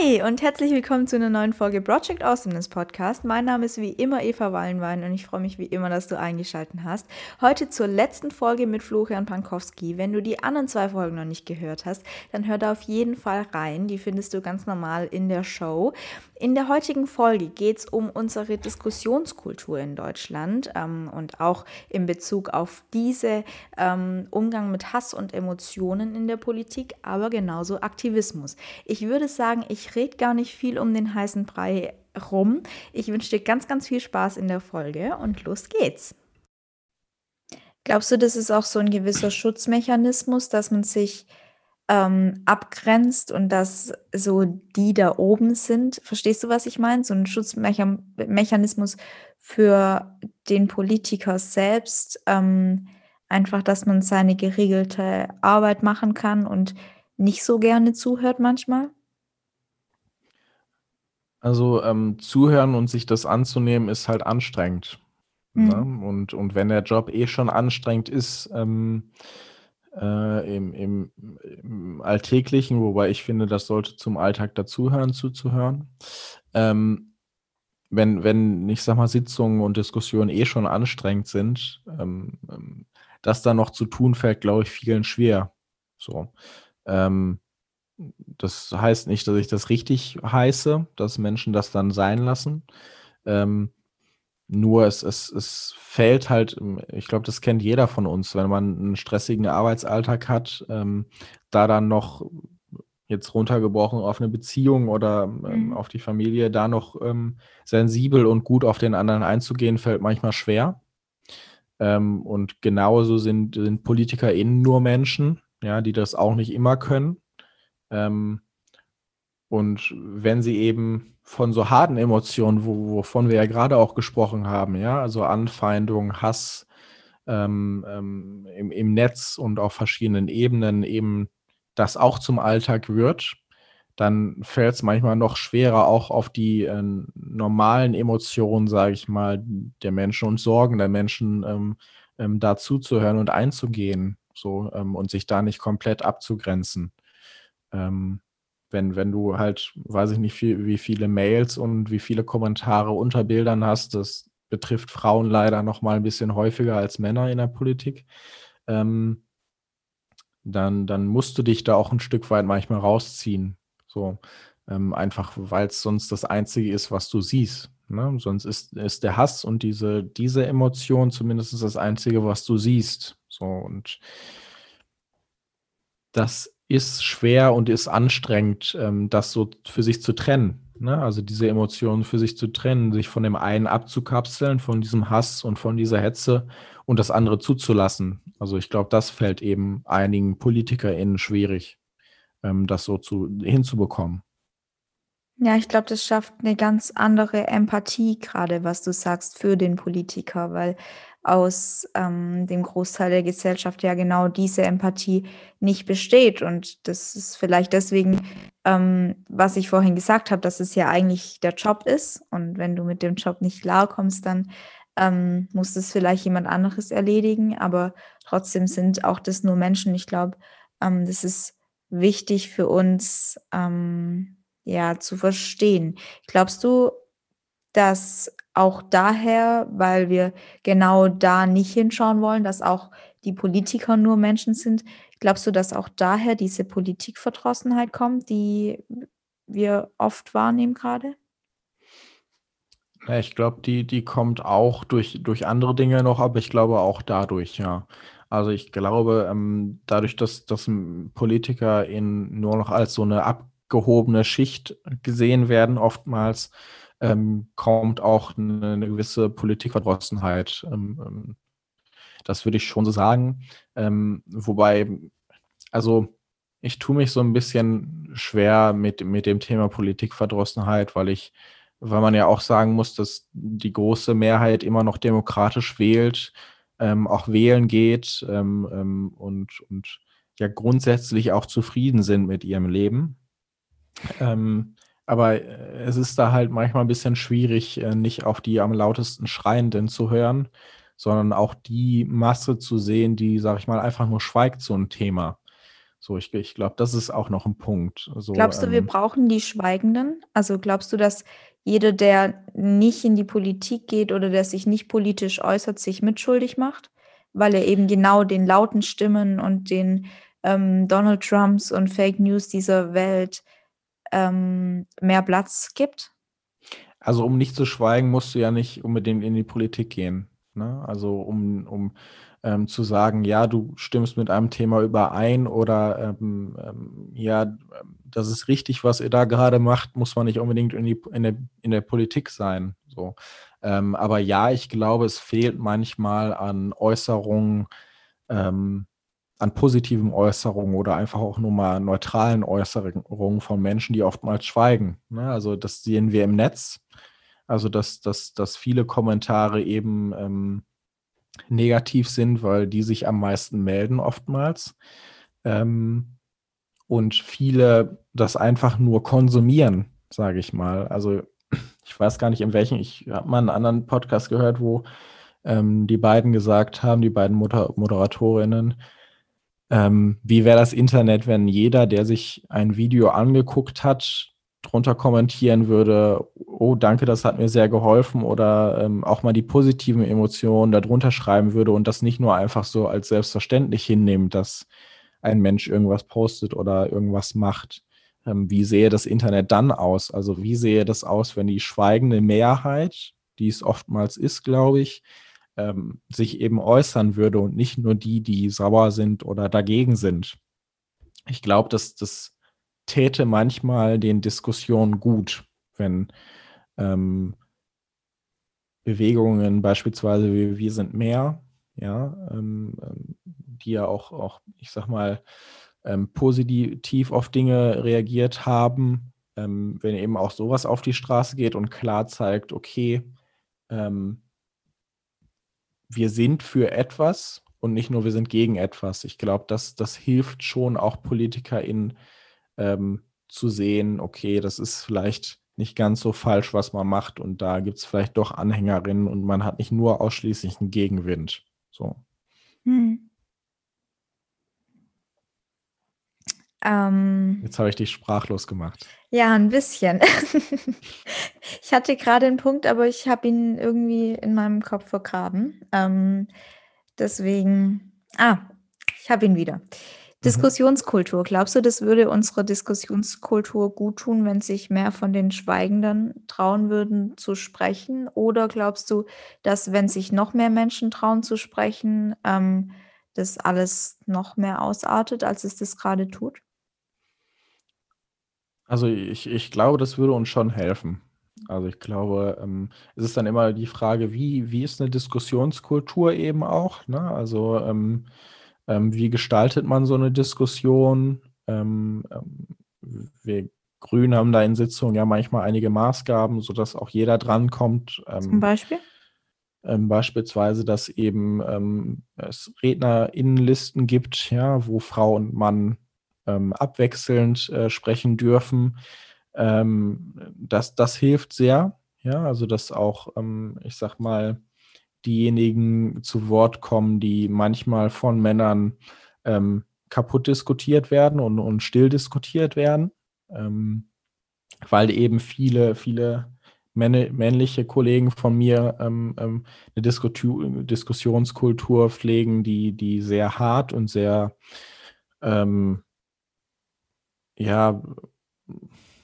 Hi und herzlich willkommen zu einer neuen Folge Project Awesomeness Podcast. Mein Name ist wie immer Eva Wallenwein und ich freue mich wie immer, dass du eingeschaltet hast. Heute zur letzten Folge mit Florian Pankowski. Wenn du die anderen zwei Folgen noch nicht gehört hast, dann hör da auf jeden Fall rein. Die findest du ganz normal in der Show. In der heutigen Folge geht es um unsere Diskussionskultur in Deutschland ähm, und auch in Bezug auf diese ähm, Umgang mit Hass und Emotionen in der Politik, aber genauso Aktivismus. Ich würde sagen, ich rede gar nicht viel um den heißen Brei rum. Ich wünsche dir ganz, ganz viel Spaß in der Folge und los geht's. Glaubst du, das ist auch so ein gewisser Schutzmechanismus, dass man sich ähm, abgrenzt und dass so die da oben sind. Verstehst du, was ich meine? So ein Schutzmechanismus für den Politiker selbst. Ähm, einfach, dass man seine geregelte Arbeit machen kann und nicht so gerne zuhört manchmal? Also ähm, zuhören und sich das anzunehmen, ist halt anstrengend. Ne? Mhm. Ne? Und, und wenn der Job eh schon anstrengend ist, ähm, äh, im, im, im, Alltäglichen, wobei ich finde, das sollte zum Alltag dazuhören, zuzuhören. Ähm, wenn, wenn, ich sag mal, Sitzungen und Diskussionen eh schon anstrengend sind, ähm, ähm, das dann noch zu tun, fällt, glaube ich, vielen schwer. So. Ähm, das heißt nicht, dass ich das richtig heiße, dass Menschen das dann sein lassen. Ähm, nur es, es, es fällt halt, ich glaube, das kennt jeder von uns, wenn man einen stressigen Arbeitsalltag hat, ähm, da dann noch jetzt runtergebrochen auf eine Beziehung oder ähm, mhm. auf die Familie, da noch ähm, sensibel und gut auf den anderen einzugehen, fällt manchmal schwer. Ähm, und genauso sind, sind PolitikerInnen nur Menschen, ja, die das auch nicht immer können. Ähm, und wenn sie eben von so harten Emotionen, wo, wovon wir ja gerade auch gesprochen haben, ja, also Anfeindung, Hass ähm, ähm, im, im Netz und auf verschiedenen Ebenen eben das auch zum Alltag wird, dann fällt es manchmal noch schwerer, auch auf die äh, normalen Emotionen, sage ich mal, der Menschen und Sorgen der Menschen ähm, ähm, dazuzuhören und einzugehen, so ähm, und sich da nicht komplett abzugrenzen. Ähm, wenn, wenn du halt, weiß ich nicht, viel, wie viele Mails und wie viele Kommentare unter Bildern hast, das betrifft Frauen leider noch mal ein bisschen häufiger als Männer in der Politik, ähm, dann, dann musst du dich da auch ein Stück weit manchmal rausziehen. So, ähm, einfach weil es sonst das Einzige ist, was du siehst. Ne? Sonst ist, ist der Hass und diese, diese Emotion zumindest das Einzige, was du siehst. So, und das ist schwer und ist anstrengend, ähm, das so für sich zu trennen. Ne? Also diese Emotionen für sich zu trennen, sich von dem einen abzukapseln, von diesem Hass und von dieser Hetze und das andere zuzulassen. Also ich glaube, das fällt eben einigen PolitikerInnen schwierig, ähm, das so zu, hinzubekommen. Ja, ich glaube, das schafft eine ganz andere Empathie gerade, was du sagst, für den Politiker, weil aus ähm, dem Großteil der Gesellschaft ja genau diese Empathie nicht besteht. Und das ist vielleicht deswegen, ähm, was ich vorhin gesagt habe, dass es ja eigentlich der Job ist. Und wenn du mit dem Job nicht klarkommst, dann ähm, muss das vielleicht jemand anderes erledigen. Aber trotzdem sind auch das nur Menschen. Ich glaube, ähm, das ist wichtig für uns ähm, ja zu verstehen. Glaubst du, dass auch daher, weil wir genau da nicht hinschauen wollen, dass auch die Politiker nur Menschen sind. Glaubst du, dass auch daher diese Politikverdrossenheit kommt, die wir oft wahrnehmen gerade? Ich glaube, die, die kommt auch durch, durch andere Dinge noch, aber ich glaube auch dadurch, ja. Also ich glaube, ähm, dadurch, dass, dass Politiker in nur noch als so eine abgehobene Schicht gesehen werden, oftmals, ähm, kommt auch eine, eine gewisse Politikverdrossenheit. Ähm, ähm, das würde ich schon so sagen. Ähm, wobei, also ich tue mich so ein bisschen schwer mit, mit dem Thema Politikverdrossenheit, weil ich, weil man ja auch sagen muss, dass die große Mehrheit immer noch demokratisch wählt, ähm, auch wählen geht ähm, ähm, und, und ja grundsätzlich auch zufrieden sind mit ihrem Leben. Aber äh, es ist da halt manchmal ein bisschen schwierig, äh, nicht auf die am lautesten Schreienden zu hören, sondern auch die Masse zu sehen, die, sag ich mal, einfach nur schweigt zu einem Thema. So, ich, ich glaube, das ist auch noch ein Punkt. So, glaubst du, ähm, wir brauchen die Schweigenden? Also glaubst du, dass jeder, der nicht in die Politik geht oder der sich nicht politisch äußert, sich mitschuldig macht? Weil er eben genau den lauten Stimmen und den ähm, Donald Trumps und Fake News dieser Welt ähm, mehr Platz gibt? Also um nicht zu schweigen, musst du ja nicht unbedingt in die Politik gehen. Ne? Also um, um ähm, zu sagen, ja, du stimmst mit einem Thema überein oder ähm, ähm, ja, das ist richtig, was ihr da gerade macht, muss man nicht unbedingt in, die, in, der, in der Politik sein. So. Ähm, aber ja, ich glaube, es fehlt manchmal an Äußerungen, ähm, an positiven Äußerungen oder einfach auch nur mal neutralen Äußerungen von Menschen, die oftmals schweigen. Ne? Also das sehen wir im Netz. Also dass, dass, dass viele Kommentare eben ähm, negativ sind, weil die sich am meisten melden oftmals. Ähm, und viele das einfach nur konsumieren, sage ich mal. Also ich weiß gar nicht, in welchen, ich habe mal einen anderen Podcast gehört, wo ähm, die beiden gesagt haben, die beiden Moder Moderatorinnen, ähm, wie wäre das Internet, wenn jeder, der sich ein Video angeguckt hat, drunter kommentieren würde, oh, danke, das hat mir sehr geholfen oder ähm, auch mal die positiven Emotionen darunter schreiben würde und das nicht nur einfach so als selbstverständlich hinnehmen, dass ein Mensch irgendwas postet oder irgendwas macht. Ähm, wie sehe das Internet dann aus? Also wie sehe das aus, wenn die schweigende Mehrheit, die es oftmals ist, glaube ich, ähm, sich eben äußern würde und nicht nur die, die sauer sind oder dagegen sind. Ich glaube, dass das täte manchmal den Diskussionen gut, wenn ähm, Bewegungen beispielsweise wie Wir sind mehr, ja, ähm, ähm, die ja auch, auch, ich sag mal, ähm, positiv auf Dinge reagiert haben, ähm, wenn eben auch sowas auf die Straße geht und klar zeigt, okay, ähm, wir sind für etwas und nicht nur wir sind gegen etwas. Ich glaube, das, das hilft schon auch PolitikerInnen ähm, zu sehen, okay, das ist vielleicht nicht ganz so falsch, was man macht und da gibt es vielleicht doch Anhängerinnen und man hat nicht nur ausschließlich einen Gegenwind. So. Hm. Ähm, Jetzt habe ich dich sprachlos gemacht. Ja, ein bisschen. ich hatte gerade einen Punkt, aber ich habe ihn irgendwie in meinem Kopf vergraben. Ähm, deswegen, ah, ich habe ihn wieder. Mhm. Diskussionskultur. Glaubst du, das würde unserer Diskussionskultur gut tun, wenn sich mehr von den Schweigenden trauen würden zu sprechen? Oder glaubst du, dass wenn sich noch mehr Menschen trauen zu sprechen, ähm, das alles noch mehr ausartet, als es das gerade tut? Also ich, ich glaube, das würde uns schon helfen. Also ich glaube, ähm, es ist dann immer die Frage, wie, wie ist eine Diskussionskultur eben auch? Ne? Also ähm, ähm, wie gestaltet man so eine Diskussion? Ähm, ähm, wir Grünen haben da in Sitzungen ja manchmal einige Maßgaben, sodass auch jeder drankommt. Ähm, Zum Beispiel? Ähm, beispielsweise, dass eben ähm, es RednerInnenlisten gibt, ja, wo Frau und Mann abwechselnd äh, sprechen dürfen. das, das hilft sehr, ja, also dass auch, ich sag mal, diejenigen zu Wort kommen, die manchmal von Männern ähm, kaputt diskutiert werden und, und still diskutiert werden, ähm, weil eben viele, viele männliche Kollegen von mir ähm, ähm, eine Disku Diskussionskultur pflegen, die, die sehr hart und sehr, ähm, ja,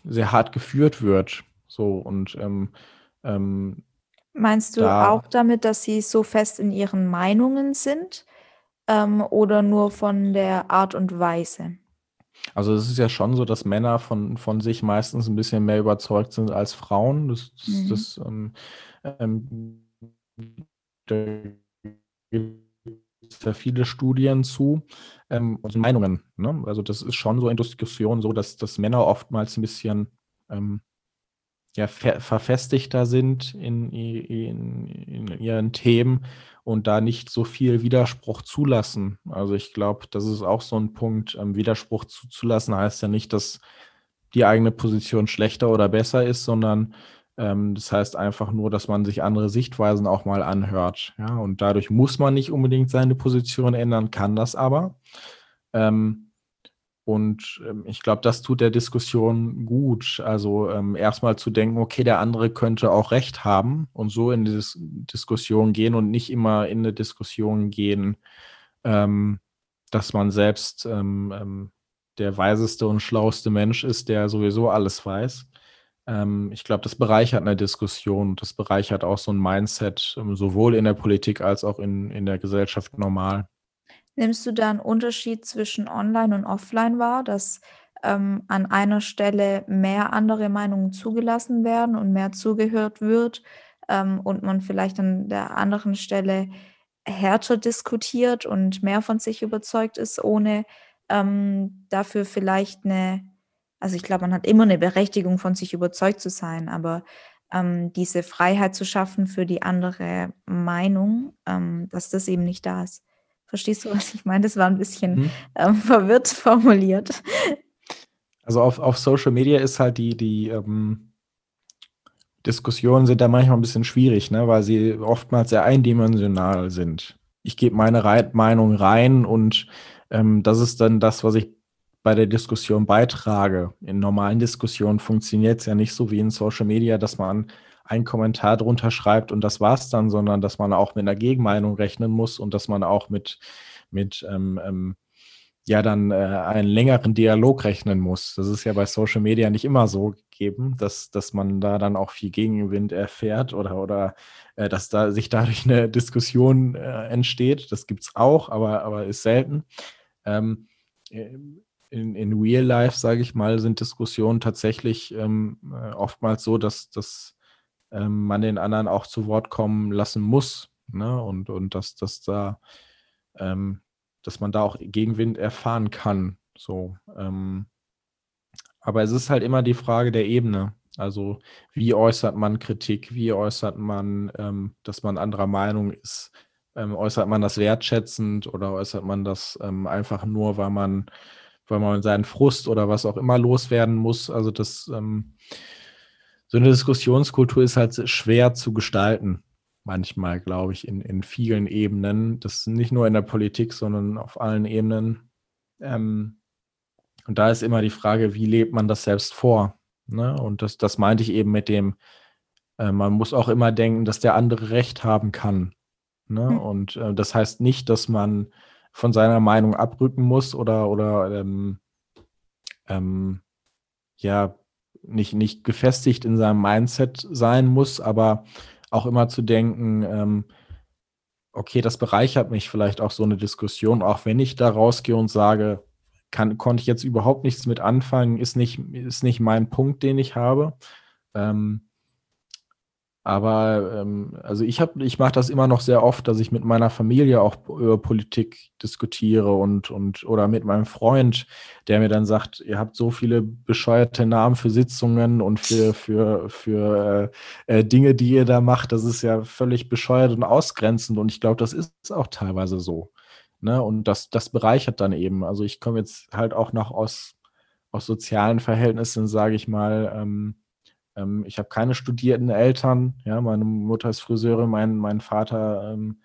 sehr hart geführt wird. So und ähm, ähm, Meinst du Da auch damit, dass sie so fest in ihren Meinungen sind, ähm, oder nur von der Art und Weise? Also, es ist ja schon so, dass Männer von von sich meistens ein bisschen mehr überzeugt sind als Frauen. Das das Mhm. das, ähm, ähm, da gibt's ja viele Studien zu, ähm, und Meinungen, ne? Also, das ist schon so in Diskussionen so, dass dass Männer oftmals ein bisschen, ähm ja, ver verfestigter sind in, in, in ihren Themen und da nicht so viel Widerspruch zulassen. Also ich glaube, das ist auch so ein Punkt. Ähm, Widerspruch zuzulassen heißt ja nicht, dass die eigene Position schlechter oder besser ist, sondern das heißt einfach nur, dass man sich andere Sichtweisen auch mal anhört. Ja, und dadurch muss man nicht unbedingt seine Position ändern, kann das aber. Ähm, und ähm, ich glaube, das tut der Diskussion gut. Also ähm, erstmal zu denken, okay, der andere könnte auch recht haben und so in die Dis Diskussion gehen und nicht immer in eine Diskussion gehen, ähm, dass man selbst ähm, ähm, der weiseste und schlauste Mensch ist, der sowieso alles weiß. Ähm, ich glaube, das bereichert eine Diskussion das bereichert auch so ein Mindset, sowohl in der Politik als auch in, in der Gesellschaft normal. Nimmst du da einen Unterschied zwischen Online und Offline wahr, dass, ähm, an einer Stelle mehr andere Meinungen zugelassen werden und mehr zugehört wird, ähm, und man vielleicht an der anderen Stelle härter diskutiert und mehr von sich überzeugt ist, ohne, ähm, dafür vielleicht eine also, ich glaube, man hat immer eine Berechtigung, von sich überzeugt zu sein, aber, ähm, diese Freiheit zu schaffen für die andere Meinung, ähm, dass das eben nicht da ist. Verstehst du, was ich meine? Das war ein bisschen, mhm. ähm, verwirrt formuliert. Also auf, auf Social Media ist halt die, die ähm, Diskussionen sind da manchmal ein bisschen schwierig, ne? weil sie oftmals sehr eindimensional sind. Ich gebe meine Re Meinung rein und ähm, das ist dann das, was ich bei der Diskussion beitrage. In normalen Diskussionen funktioniert es ja nicht so wie in Social Media, dass man einen Kommentar drunter schreibt und das war's dann, sondern dass man auch mit einer Gegenmeinung rechnen muss und dass man auch mit, mit ähm, ähm, ja dann äh, einen längeren Dialog rechnen muss. Das ist ja bei Social Media nicht immer so gegeben, dass, dass man da dann auch viel Gegenwind erfährt oder, oder äh, dass da sich dadurch eine Diskussion äh, entsteht. Das gibt es auch, aber, aber ist selten. Ähm, in, in Real Life, sage ich mal, sind Diskussionen tatsächlich ähm, äh, oftmals so, dass, dass ähm, man den anderen auch zu Wort kommen lassen muss. Ne? Und, und dass, dass da, ähm, dass man da auch Gegenwind erfahren kann. So, ähm, aber es ist halt immer die Frage der Ebene. Also wie äußert man Kritik, wie äußert man, ähm, dass man anderer Meinung ist? Ähm, äußert man das wertschätzend oder äußert man das ähm, einfach nur, weil man, weil man seinen Frust oder was auch immer loswerden muss? Also das ähm, so eine Diskussionskultur ist halt schwer zu gestalten, manchmal, glaube ich, in, in vielen Ebenen. Das nicht nur in der Politik, sondern auf allen Ebenen. Ähm, und da ist immer die Frage, wie lebt man das selbst vor? Ne? Und das, das meinte ich eben mit dem, äh, man muss auch immer denken, dass der andere Recht haben kann. Ne? Mhm. Und äh, das heißt nicht, dass man von seiner Meinung abrücken muss oder, oder ähm, ähm, ja, nicht, nicht gefestigt in seinem Mindset sein muss, aber auch immer zu denken, ähm, okay, das bereichert mich vielleicht auch so eine Diskussion, auch wenn ich da rausgehe und sage, kann, konnte ich jetzt überhaupt nichts mit anfangen, ist nicht, ist nicht mein Punkt, den ich habe. Ähm, aber ähm, also ich habe, ich mache das immer noch sehr oft, dass ich mit meiner Familie auch über Politik diskutiere und, und oder mit meinem Freund, der mir dann sagt, ihr habt so viele bescheuerte Namen für Sitzungen und für, für, für äh, äh, Dinge, die ihr da macht, das ist ja völlig bescheuert und ausgrenzend. Und ich glaube, das ist auch teilweise so. Ne? Und das, das bereichert dann eben. Also ich komme jetzt halt auch noch aus, aus sozialen Verhältnissen, sage ich mal, ähm, ähm, ich habe keine studierten Eltern. Ja, meine Mutter ist Friseurin, mein, mein Vater ähm,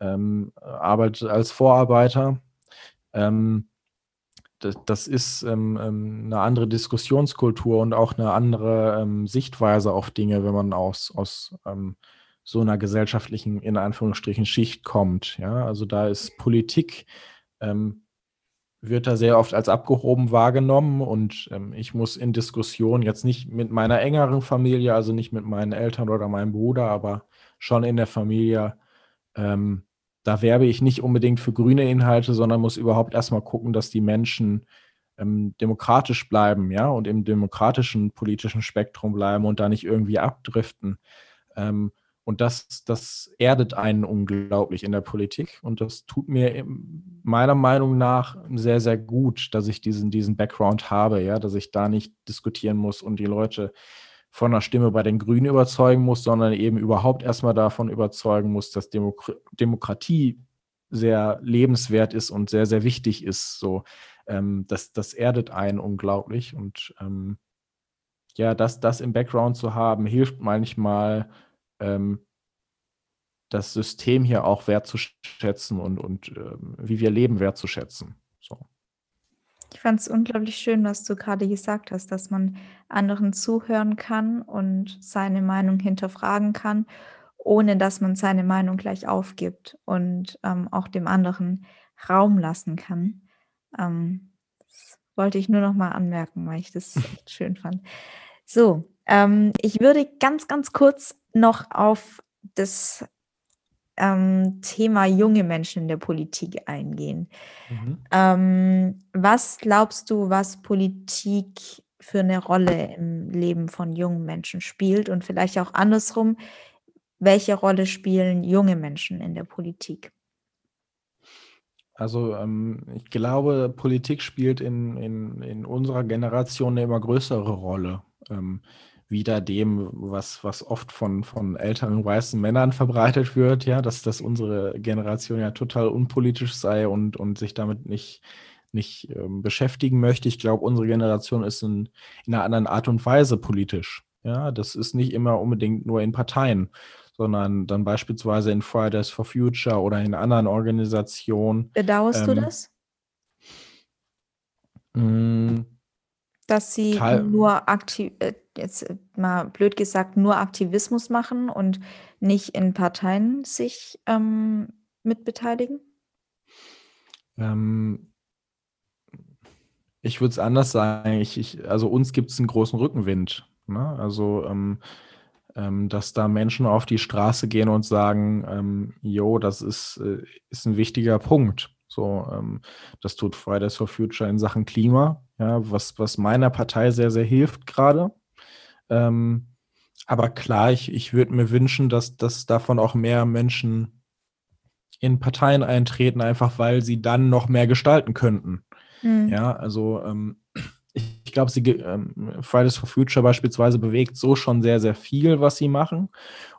ähm, arbeitet als Vorarbeiter. Ähm, das, das, ist ähm, eine andere Diskussionskultur und auch eine andere Sichtweise auf Dinge, wenn man aus, aus so einer gesellschaftlichen, in Anführungsstrichen, Schicht kommt. Ja, also da ist Politik ähm, wird da sehr oft als abgehoben wahrgenommen und ähm, ich muss in Diskussionen jetzt nicht mit meiner engeren Familie, also nicht mit meinen Eltern oder meinem Bruder, aber schon in der Familie, ähm, da werbe ich nicht unbedingt für grüne Inhalte, sondern muss überhaupt erstmal gucken, dass die Menschen ähm, demokratisch bleiben, ja, und im demokratischen politischen Spektrum bleiben und da nicht irgendwie abdriften. Ähm, und das, das erdet einen unglaublich in der Politik. Und das tut mir meiner Meinung nach sehr, sehr gut, dass ich diesen, diesen Background habe, ja, dass ich da nicht diskutieren muss und die Leute von einer Stimme bei den Grünen überzeugen muss, sondern eben überhaupt erstmal davon überzeugen muss, dass Demok Demokratie sehr lebenswert ist und sehr, sehr wichtig ist. So, ähm, das, das erdet einen unglaublich. Und ähm, ja, das, das im Background zu haben, hilft manchmal, ähm, das System hier auch wertzuschätzen und, und ähm, wie wir leben wertzuschätzen. So. Ich fand es unglaublich schön, was du gerade gesagt hast, dass man anderen zuhören kann und seine Meinung hinterfragen kann, ohne dass man seine Meinung gleich aufgibt und ähm, auch dem anderen Raum lassen kann. Ähm, das wollte ich nur noch mal anmerken, weil ich das echt schön fand. So, ähm, ich würde ganz, ganz kurz noch auf das ähm, Thema junge Menschen in der Politik eingehen. Mhm. Ähm, was glaubst du, was Politik für eine Rolle im Leben von jungen Menschen spielt und vielleicht auch andersrum, welche Rolle spielen junge Menschen in der Politik? Also ähm, ich glaube, Politik spielt in, in, in unserer Generation eine immer größere Rolle. Ähm, wieder dem, was, was oft von, von älteren weißen Männern verbreitet wird, ja, dass, dass unsere Generation ja total unpolitisch sei und, und sich damit nicht, nicht ähm, beschäftigen möchte. Ich glaube, unsere Generation ist in, in einer anderen Art und Weise politisch. Ja, das ist nicht immer unbedingt nur in Parteien, sondern dann beispielsweise in Fridays for Future oder in anderen Organisationen. Bedauerst ähm, du das? Mh, mm. Dass sie Teil nur aktiv, äh, jetzt äh, mal blöd gesagt, nur Aktivismus machen und nicht in Parteien sich ähm, mitbeteiligen? Ähm, ich würde es anders sagen. Ich, ich, also uns gibt es einen großen Rückenwind. Ne? Also ähm, ähm, dass da Menschen auf die Straße gehen und sagen, ähm, jo, das ist, äh, ist ein wichtiger Punkt. So, ähm, das tut Fridays for Future in Sachen Klima, ja, was, was meiner Partei sehr, sehr hilft gerade. Ähm, aber klar, ich, ich würde mir wünschen, dass, dass davon auch mehr Menschen in Parteien eintreten, einfach weil sie dann noch mehr gestalten könnten. Mhm. Ja, also ähm, ich, ich glaube, sie ähm, Fridays for Future beispielsweise bewegt so schon sehr, sehr viel, was sie machen.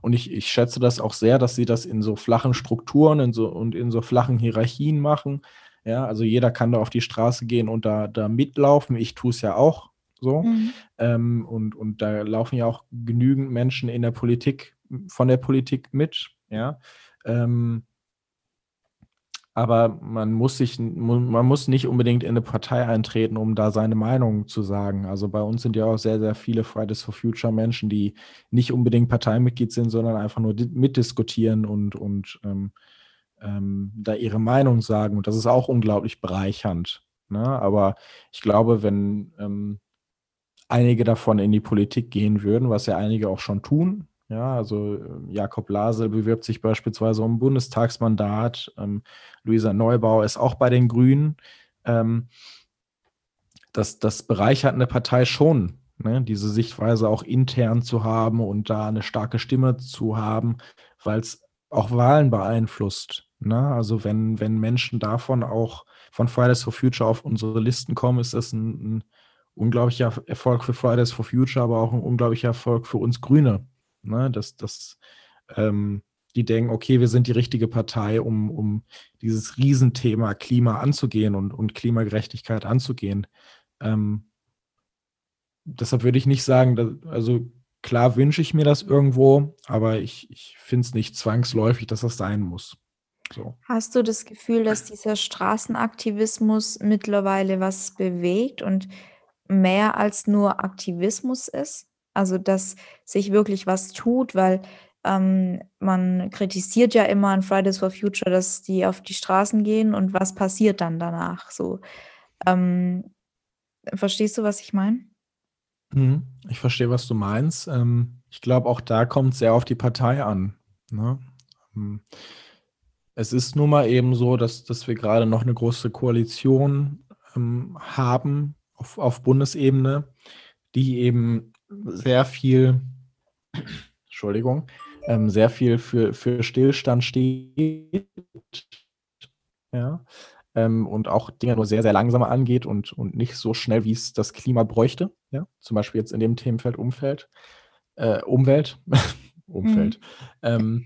Und ich, ich schätze das auch sehr, dass sie das in so flachen Strukturen in so, und in so flachen Hierarchien machen. Ja, also jeder kann da auf die Straße gehen und da, da mitlaufen. Ich tue es ja auch so. Mhm. Ähm, und, und da laufen ja auch genügend Menschen in der Politik, von der Politik mit. Ja. Ähm, aber man muss sich, man muss nicht unbedingt in eine Partei eintreten, um da seine Meinung zu sagen. Also bei uns sind ja auch sehr, sehr viele Fridays for Future Menschen, die nicht unbedingt Parteimitglied sind, sondern einfach nur mitdiskutieren und, und ähm, ähm, da ihre Meinung sagen. Und das ist auch unglaublich bereichernd. Ne? Aber ich glaube, wenn ähm, einige davon in die Politik gehen würden, was ja einige auch schon tun, ja, also ähm, Jakob Lasel bewirbt sich beispielsweise um Bundestagsmandat. Ähm, Luisa Neubauer ist auch bei den Grünen. Ähm, das, das bereichert eine Partei schon, ne? diese Sichtweise auch intern zu haben und da eine starke Stimme zu haben, weil es auch Wahlen beeinflusst. Ne? Also wenn, wenn Menschen davon auch von Fridays for Future auf unsere Listen kommen, ist das ein, ein unglaublicher Erfolg für Fridays for Future, aber auch ein unglaublicher Erfolg für uns Grüne. Ne? Dass, dass ähm, die denken, okay, wir sind die richtige Partei, um, um dieses Riesenthema Klima anzugehen und, und Klimagerechtigkeit anzugehen. Ähm, deshalb würde ich nicht sagen, dass, also klar wünsche ich mir das irgendwo, aber ich, ich finde es nicht zwangsläufig, dass das sein muss. So. Hast du das Gefühl, dass dieser Straßenaktivismus mittlerweile was bewegt und mehr als nur Aktivismus ist? Also, dass sich wirklich was tut, weil ähm, man kritisiert ja immer an Fridays for Future, dass die auf die Straßen gehen und was passiert dann danach? So, ähm, verstehst du, was ich meine? Mhm. Ich verstehe, was du meinst. Ähm, ich glaube, auch da kommt es sehr auf die Partei an. Ne? Es ist nun mal eben so, dass, dass wir gerade noch eine große Koalition ähm, haben auf, auf Bundesebene, die eben sehr viel, Entschuldigung, ähm, sehr viel für, für Stillstand steht. Ja. Ähm, und auch Dinge nur sehr, sehr langsamer angeht und, und nicht so schnell, wie es das Klima bräuchte. Ja. Zum Beispiel jetzt in dem Themenfeld Umfeld, äh, Umwelt, Umfeld. Mhm. Ähm,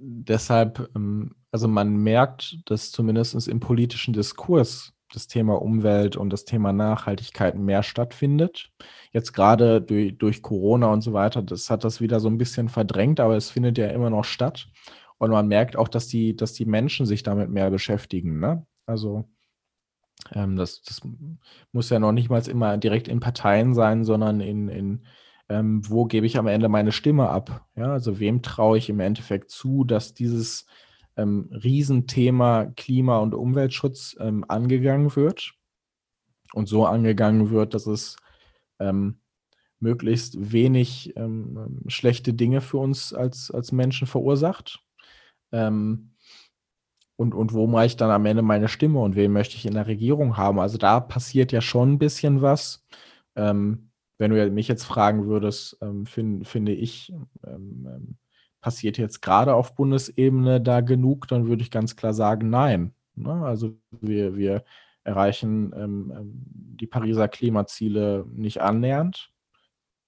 deshalb, ähm, also man merkt, dass zumindest im politischen Diskurs das Thema Umwelt und das Thema Nachhaltigkeit mehr stattfindet. Jetzt gerade durch, durch Corona und so weiter, das hat das wieder so ein bisschen verdrängt, aber es findet ja immer noch statt. Und man merkt auch, dass die, dass die Menschen sich damit mehr beschäftigen. Ne? Also ähm, das, das muss ja noch nicht mal immer direkt in Parteien sein, sondern in, in ähm, wo gebe ich am Ende meine Stimme ab? Ja, also wem traue ich im Endeffekt zu, dass dieses ähm, Riesenthema Klima- und Umweltschutz ähm, angegangen wird und so angegangen wird, dass es ähm, möglichst wenig ähm, schlechte Dinge für uns als, als Menschen verursacht. Ähm, und, und wo mache ich dann am Ende meine Stimme und wen möchte ich in der Regierung haben? Also da passiert ja schon ein bisschen was. Ähm, wenn du mich jetzt fragen würdest, ähm, find, finde ich, ähm, ähm, passiert jetzt gerade auf Bundesebene da genug, dann würde ich ganz klar sagen, nein. Ne? Also wir, wir erreichen ähm, ähm, die Pariser Klimaziele nicht annähernd.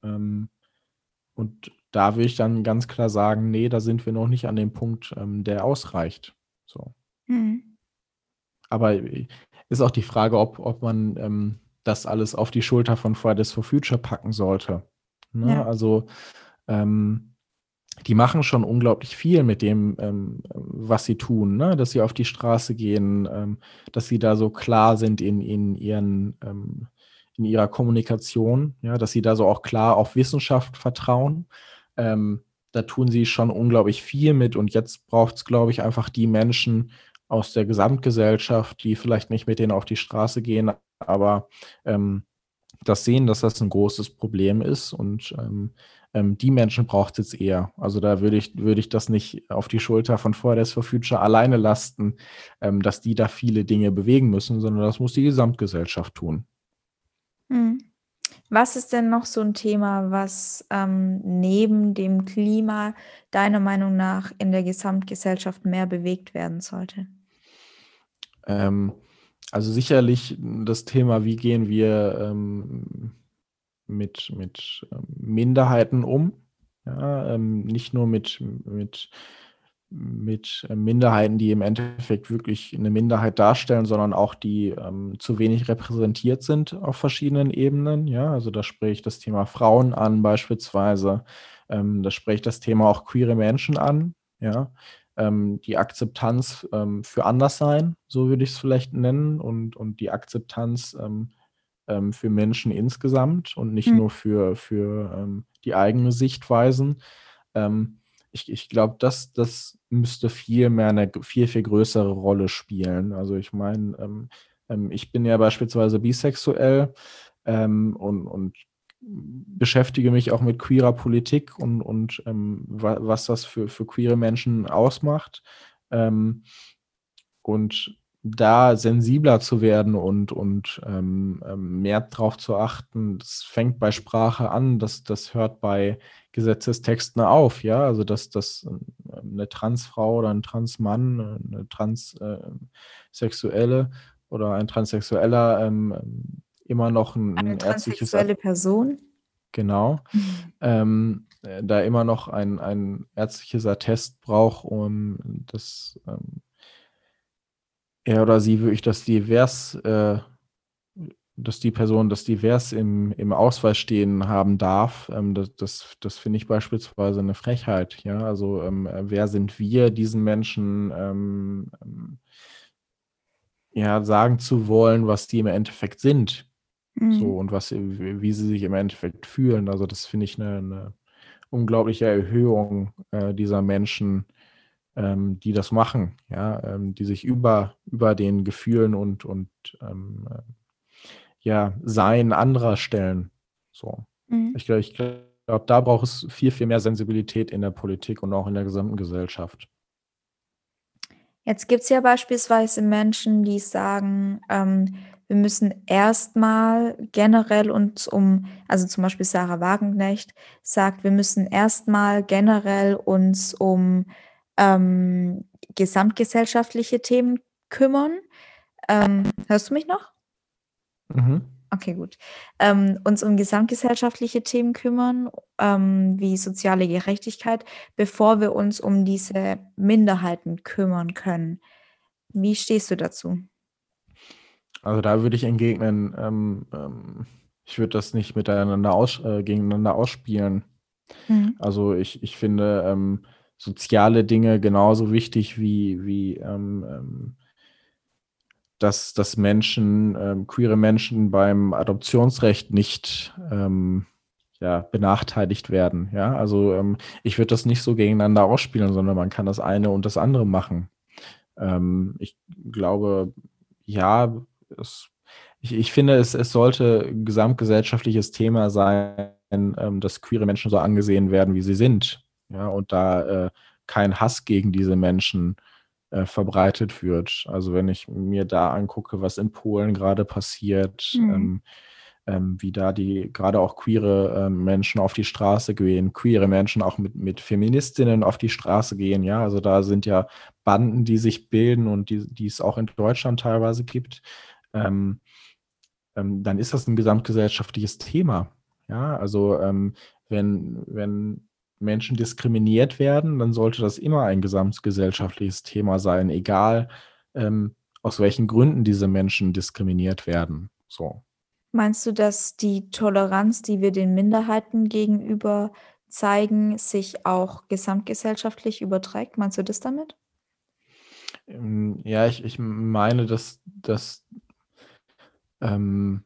Ähm, und da würde ich dann ganz klar sagen, nee, da sind wir noch nicht an dem Punkt, der ausreicht. So. Mhm. Aber äh, ist auch die Frage, ob, ob man das alles auf die Schulter von Fridays for Future packen sollte. Ne? Ja. Also ähm, die machen schon unglaublich viel mit dem, ähm, was sie tun, ne? dass sie auf die Straße gehen, ähm, dass sie da so klar sind in, in ihren ähm, in ihrer Kommunikation, ja, dass sie da so auch klar auf Wissenschaft vertrauen. Ähm, da tun sie schon unglaublich viel mit und jetzt braucht es, glaube ich, einfach die Menschen aus der Gesamtgesellschaft, die vielleicht nicht mit denen auf die Straße gehen, aber ähm, das sehen, dass das ein großes Problem ist und ähm, ähm, die Menschen braucht es jetzt eher. Also da würde ich, würde ich das nicht auf die Schulter von Fridays for Future alleine lasten, ähm, dass die da viele Dinge bewegen müssen, sondern das muss die Gesamtgesellschaft tun. Hm. Was ist denn noch so ein Thema, was ähm, neben dem Klima deiner Meinung nach in der Gesamtgesellschaft mehr bewegt werden sollte? Ähm, also sicherlich das Thema, wie gehen wir ähm, mit, mit ähm, Minderheiten um. Ja, ähm, nicht nur mit, mit, mit Minderheiten, die im Endeffekt wirklich eine Minderheit darstellen, sondern auch die ähm, zu wenig repräsentiert sind auf verschiedenen Ebenen. Ja, also da spreche ich das Thema Frauen an beispielsweise. Ähm, da spreche ich das Thema auch queere Menschen an. Ja, ähm, die Akzeptanz ähm, für Anderssein, so würde ich es vielleicht nennen, und, und die Akzeptanz ähm, ähm, für Menschen insgesamt und nicht mhm. nur für, für ähm, die eigene Sichtweisen. Ich, ich glaube, das, das müsste viel mehr eine viel, viel größere Rolle spielen. Also ich meine, ich bin ja beispielsweise bisexuell ähm, und, und beschäftige mich auch mit queerer Politik und, und ähm, wa was das für, für queere Menschen ausmacht. Ähm, und da sensibler zu werden und, und ähm, ähm, mehr darauf zu achten, das fängt bei Sprache an, das, das hört bei Gesetzestexten auf, ja, also dass, dass ähm, eine Transfrau oder ein Transmann, eine Transsexuelle oder ein Transsexueller ähm, immer noch ein, eine transsexuelle Person. Genau. Ähm, äh, da immer noch ein, ein ärztliches Attest braucht, um das ähm, er oder sie wirklich das divers, äh, dass die Person das divers im, im Ausweis stehen haben darf, ähm, das, das, das finde ich beispielsweise eine Frechheit. Ja, also ähm, wer sind wir, diesen Menschen ähm, ähm ja, sagen zu wollen, was die im Endeffekt sind. Mhm. So und was, wie sie sich im Endeffekt fühlen. Also, das finde ich eine, eine unglaubliche Erhöhung äh, dieser Menschen ähm, die das machen, ja, ähm, die sich über, über den Gefühlen und, und ähm, äh, ja, Sein anderer stellen. So. Mhm. Ich glaube, ich glaub, da braucht es viel, viel mehr Sensibilität in der Politik und auch in der gesamten Gesellschaft. Jetzt gibt es ja beispielsweise Menschen, die sagen, ähm, wir müssen erstmal generell uns um, also zum Beispiel Sarah Wagenknecht sagt, wir müssen erstmal generell uns um ähm, gesamtgesellschaftliche Themen kümmern. Ähm, hörst du mich noch? Mhm. Okay, gut. Ähm, uns um gesamtgesellschaftliche Themen kümmern, ähm, wie soziale Gerechtigkeit, bevor wir uns um diese Minderheiten kümmern können. Wie stehst du dazu? Also da würde ich entgegnen, ähm, ähm, ich würde das nicht miteinander aus, äh, gegeneinander ausspielen. Mhm. Also ich, ich finde ähm, soziale Dinge genauso wichtig wie, wie ähm, ähm, dass, dass Menschen, ähm, queere Menschen beim Adoptionsrecht nicht ja, benachteiligt werden. Ja, also ich würde das nicht so gegeneinander ausspielen, sondern man kann das eine und das andere machen. Ich glaube, ja, es, ich, ich finde, es, es sollte ein gesamtgesellschaftliches Thema sein, ähm, dass queere Menschen so angesehen werden, wie sie sind. Ja, und da äh, kein Hass gegen diese Menschen äh, verbreitet wird. Also wenn ich mir da angucke, was in Polen gerade passiert, mhm. ähm, ähm, wie da die gerade auch queere äh, Menschen auf die Straße gehen, queere Menschen auch mit, mit Feministinnen auf die Straße gehen, ja, also da sind ja Banden, die sich bilden und die, die es auch in Deutschland teilweise gibt, ähm, ähm, dann ist das ein gesamtgesellschaftliches Thema. Ja, also ähm, wenn, wenn Menschen diskriminiert werden, dann sollte das immer ein gesamtgesellschaftliches Thema sein, egal ähm, aus welchen Gründen diese Menschen diskriminiert werden. So. Meinst du, dass die Toleranz, die wir den Minderheiten gegenüber zeigen, sich auch gesamtgesellschaftlich überträgt? Meinst du das damit? Ähm, ja, ich, ich meine, dass, dass, ähm,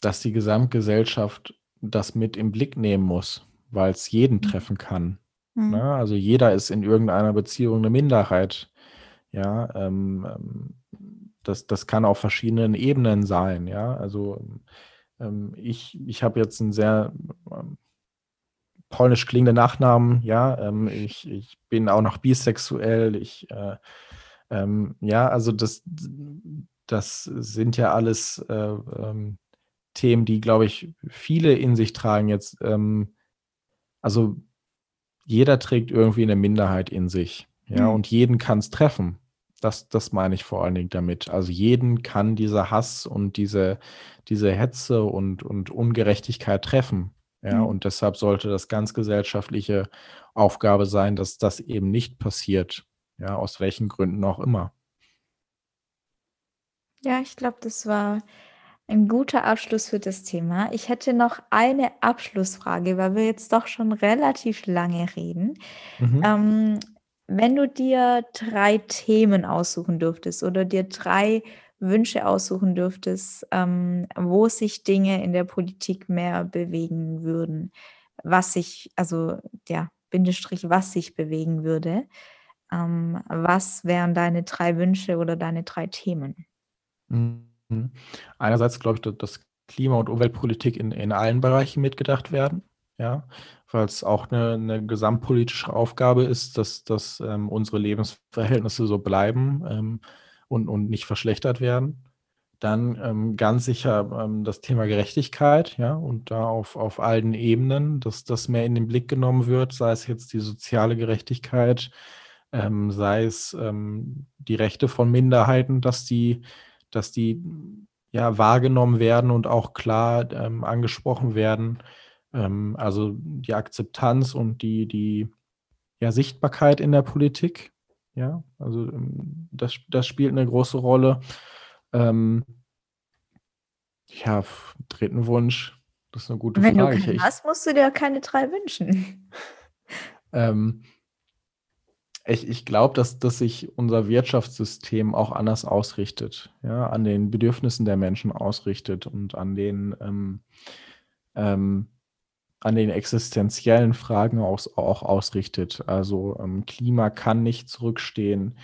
dass die Gesamtgesellschaft das mit im Blick nehmen muss, weil es jeden mhm. treffen kann. Mhm. Ne? Also jeder ist in irgendeiner Beziehung eine Minderheit. Ja, ähm, ähm das, das kann auf verschiedenen Ebenen sein, ja. Also ähm, ich, ich habe jetzt einen sehr ähm, polnisch klingenden Nachnamen, ja. Ähm, ich, ich bin auch noch bisexuell, ich äh, ähm, ja, also das, das sind ja alles äh, ähm, Themen, die, glaube ich, viele in sich tragen jetzt. Ähm, also jeder trägt irgendwie eine Minderheit in sich, ja, mhm. und jeden kann es treffen. Das, das meine ich vor allen Dingen damit. Also jeden kann dieser Hass und diese, diese Hetze und, und Ungerechtigkeit treffen. Ja, mhm. und deshalb sollte das ganz gesellschaftliche Aufgabe sein, dass das eben nicht passiert. Ja, aus welchen Gründen auch immer. Ja, ich glaube, das war ein guter Abschluss für das Thema. Ich hätte noch eine Abschlussfrage, weil wir jetzt doch schon relativ lange reden. Mhm. Ähm, wenn du dir drei Themen aussuchen dürftest oder dir drei Wünsche aussuchen dürftest, ähm, wo sich Dinge in der Politik mehr bewegen würden, was sich, also ja, Bindestrich, was sich bewegen würde, ähm, was wären deine drei Wünsche oder deine drei Themen? Mhm. Einerseits glaube ich, dass Klima- und Umweltpolitik in, in allen Bereichen mitgedacht werden ja, weil es auch eine, eine gesamtpolitische Aufgabe ist, dass, dass ähm, unsere Lebensverhältnisse so bleiben ähm, und, und nicht verschlechtert werden. Dann ähm, ganz sicher ähm, das Thema Gerechtigkeit, ja, und da auf, auf allen Ebenen, dass das mehr in den Blick genommen wird, sei es jetzt die soziale Gerechtigkeit, ähm, sei es ähm, die Rechte von Minderheiten, dass die, dass die ja wahrgenommen werden und auch klar angesprochen werden ähm, also die Akzeptanz und die, die ja, Sichtbarkeit in der Politik. Ja, also ähm, das, das spielt eine große Rolle. Ähm, ja, dritten Wunsch, das ist eine gute Wenn Frage. Wenn du keinen hast, musst du dir keine drei wünschen. ähm, ich, ich glaube, dass, dass sich unser Wirtschaftssystem auch anders ausrichtet, ja, an den Bedürfnissen der Menschen ausrichtet und an den ähm, ähm, an den existenziellen Fragen aus, auch ausrichtet. Also ähm, Klima kann nicht zurückstehen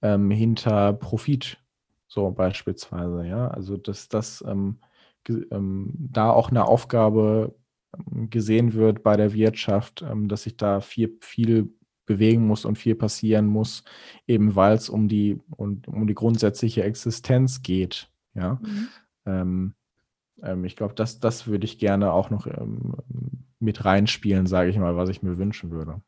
ähm, hinter Profit, so beispielsweise. Ja, also dass das ähm, ähm da auch eine Aufgabe gesehen wird bei der Wirtschaft, dass sich da viel, viel bewegen muss und viel passieren muss, eben weil es um die, um, um die grundsätzliche Existenz geht. Ja. Mhm. Ähm, ich glaube, das, das würde ich gerne auch noch ähm, mit reinspielen, sage ich mal, was ich mir wünschen würde.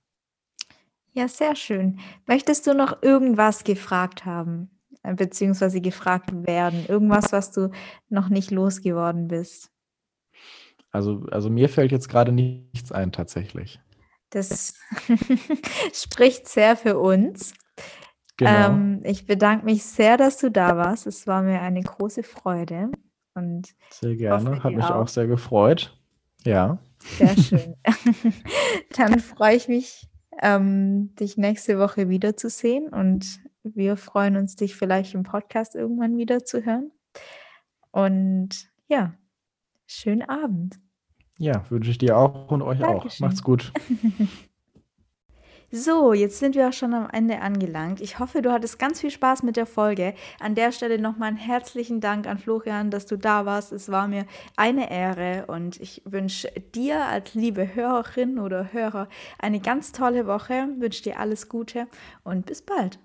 Ja, sehr schön. Möchtest du noch irgendwas gefragt haben, äh, beziehungsweise gefragt werden? Irgendwas, was du noch nicht losgeworden bist? Also, also mir fällt jetzt gerade nichts ein, tatsächlich. Das spricht sehr für uns. Genau. Ähm, ich bedanke mich sehr, dass du da warst. Es war mir eine große Freude. Und sehr gerne, hat mich auch. auch sehr gefreut. Ja. Sehr schön. Dann freue ich mich, ähm, dich nächste Woche wiederzusehen und wir freuen uns, dich vielleicht im Podcast irgendwann wieder zu hören. Und ja, schönen Abend. Ja, wünsche ich dir auch und euch Dankeschön. auch. Macht's gut. So, jetzt sind wir auch schon am Ende angelangt. Ich hoffe, du hattest ganz viel Spaß mit der Folge. An der Stelle nochmal einen herzlichen Dank an Florian, dass du da warst. Es war mir eine Ehre und ich wünsche dir als liebe Hörerin oder Hörer eine ganz tolle Woche, wünsche dir alles Gute und bis bald.